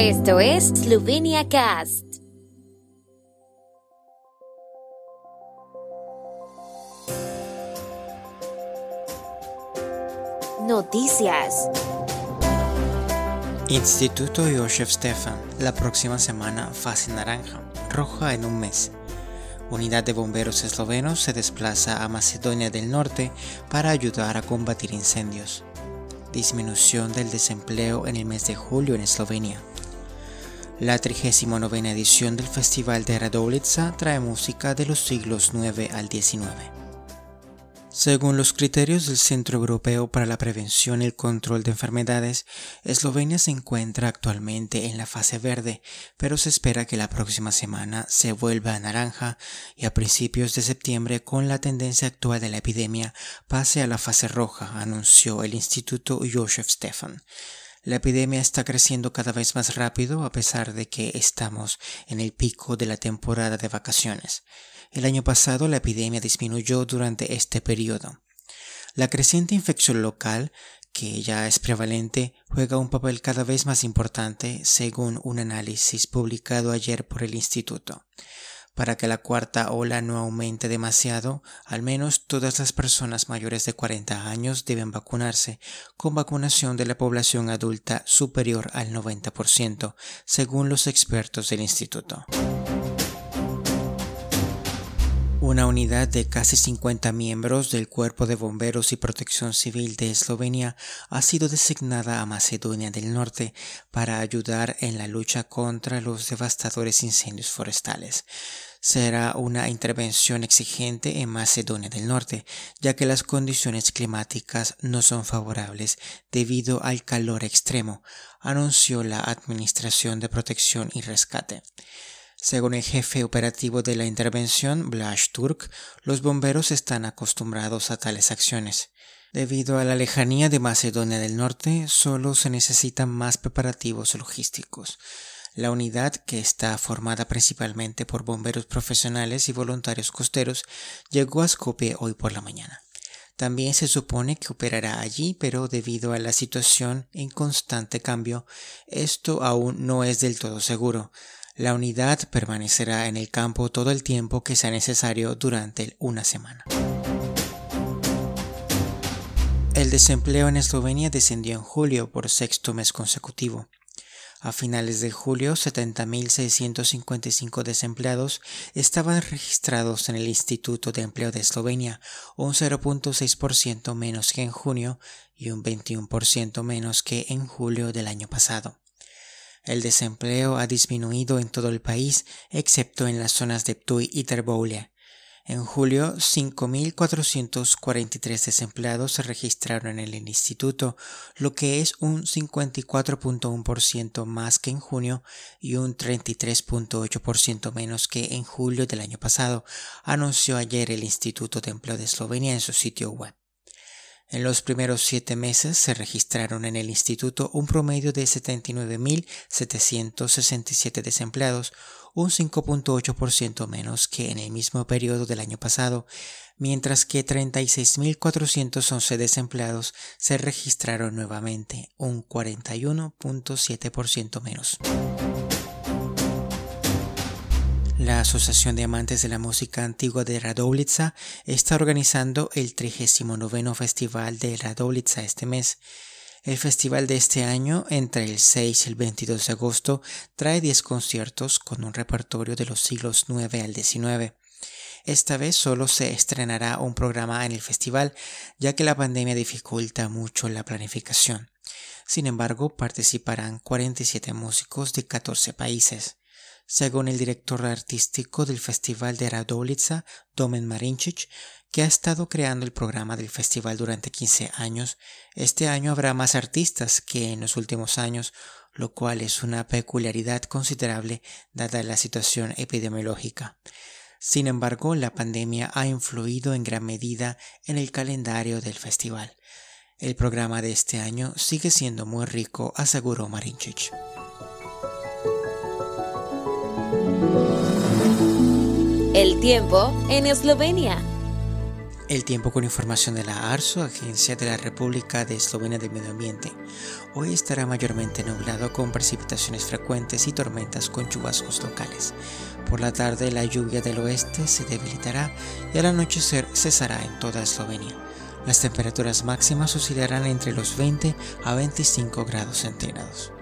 Esto es Slovenia Cast. Noticias. Instituto Josef Stefan. La próxima semana fase naranja, roja en un mes. Unidad de bomberos eslovenos se desplaza a Macedonia del Norte para ayudar a combatir incendios. Disminución del desempleo en el mes de julio en Eslovenia. La 39 edición del Festival de Radovlitsa trae música de los siglos IX al XIX. Según los criterios del Centro Europeo para la Prevención y el Control de Enfermedades, Eslovenia se encuentra actualmente en la fase verde, pero se espera que la próxima semana se vuelva a naranja y a principios de septiembre, con la tendencia actual de la epidemia, pase a la fase roja, anunció el Instituto Josef Stefan. La epidemia está creciendo cada vez más rápido a pesar de que estamos en el pico de la temporada de vacaciones. El año pasado la epidemia disminuyó durante este periodo. La creciente infección local, que ya es prevalente, juega un papel cada vez más importante según un análisis publicado ayer por el instituto. Para que la cuarta ola no aumente demasiado, al menos todas las personas mayores de 40 años deben vacunarse, con vacunación de la población adulta superior al 90%, según los expertos del instituto. Una unidad de casi 50 miembros del Cuerpo de Bomberos y Protección Civil de Eslovenia ha sido designada a Macedonia del Norte para ayudar en la lucha contra los devastadores incendios forestales será una intervención exigente en Macedonia del Norte, ya que las condiciones climáticas no son favorables debido al calor extremo, anunció la Administración de Protección y Rescate. Según el jefe operativo de la intervención, Blaž Turk, los bomberos están acostumbrados a tales acciones. Debido a la lejanía de Macedonia del Norte, solo se necesitan más preparativos logísticos. La unidad, que está formada principalmente por bomberos profesionales y voluntarios costeros, llegó a Skopje hoy por la mañana. También se supone que operará allí, pero debido a la situación en constante cambio, esto aún no es del todo seguro. La unidad permanecerá en el campo todo el tiempo que sea necesario durante una semana. El desempleo en Eslovenia descendió en julio por sexto mes consecutivo. A finales de julio, 70.655 desempleados estaban registrados en el Instituto de Empleo de Eslovenia, un 0.6% menos que en junio y un 21% menos que en julio del año pasado. El desempleo ha disminuido en todo el país, excepto en las zonas de Ptuy y Terboulia. En julio, 5.443 desempleados se registraron en el instituto, lo que es un 54.1% más que en junio y un 33.8% menos que en julio del año pasado, anunció ayer el Instituto de Empleo de Eslovenia en su sitio web. En los primeros siete meses se registraron en el instituto un promedio de 79.767 desempleados, un 5.8% menos que en el mismo periodo del año pasado, mientras que 36.411 desempleados se registraron nuevamente, un 41.7% menos. La Asociación de Amantes de la Música Antigua de Radovlitsa está organizando el 39 Festival de Radovlitsa este mes. El festival de este año, entre el 6 y el 22 de agosto, trae 10 conciertos con un repertorio de los siglos 9 al 19. Esta vez solo se estrenará un programa en el festival, ya que la pandemia dificulta mucho la planificación. Sin embargo, participarán 47 músicos de 14 países. Según el director artístico del Festival de Radovlitsa, Domen Marinčić, que ha estado creando el programa del festival durante 15 años, este año habrá más artistas que en los últimos años, lo cual es una peculiaridad considerable dada la situación epidemiológica. Sin embargo, la pandemia ha influido en gran medida en el calendario del festival. El programa de este año sigue siendo muy rico, aseguró Marinčić. El tiempo en Eslovenia. El tiempo con información de la ARSO, Agencia de la República de Eslovenia del Medio Ambiente. Hoy estará mayormente nublado con precipitaciones frecuentes y tormentas con chubascos locales. Por la tarde la lluvia del oeste se debilitará y al anochecer cesará en toda Eslovenia. Las temperaturas máximas oscilarán entre los 20 a 25 grados centígrados.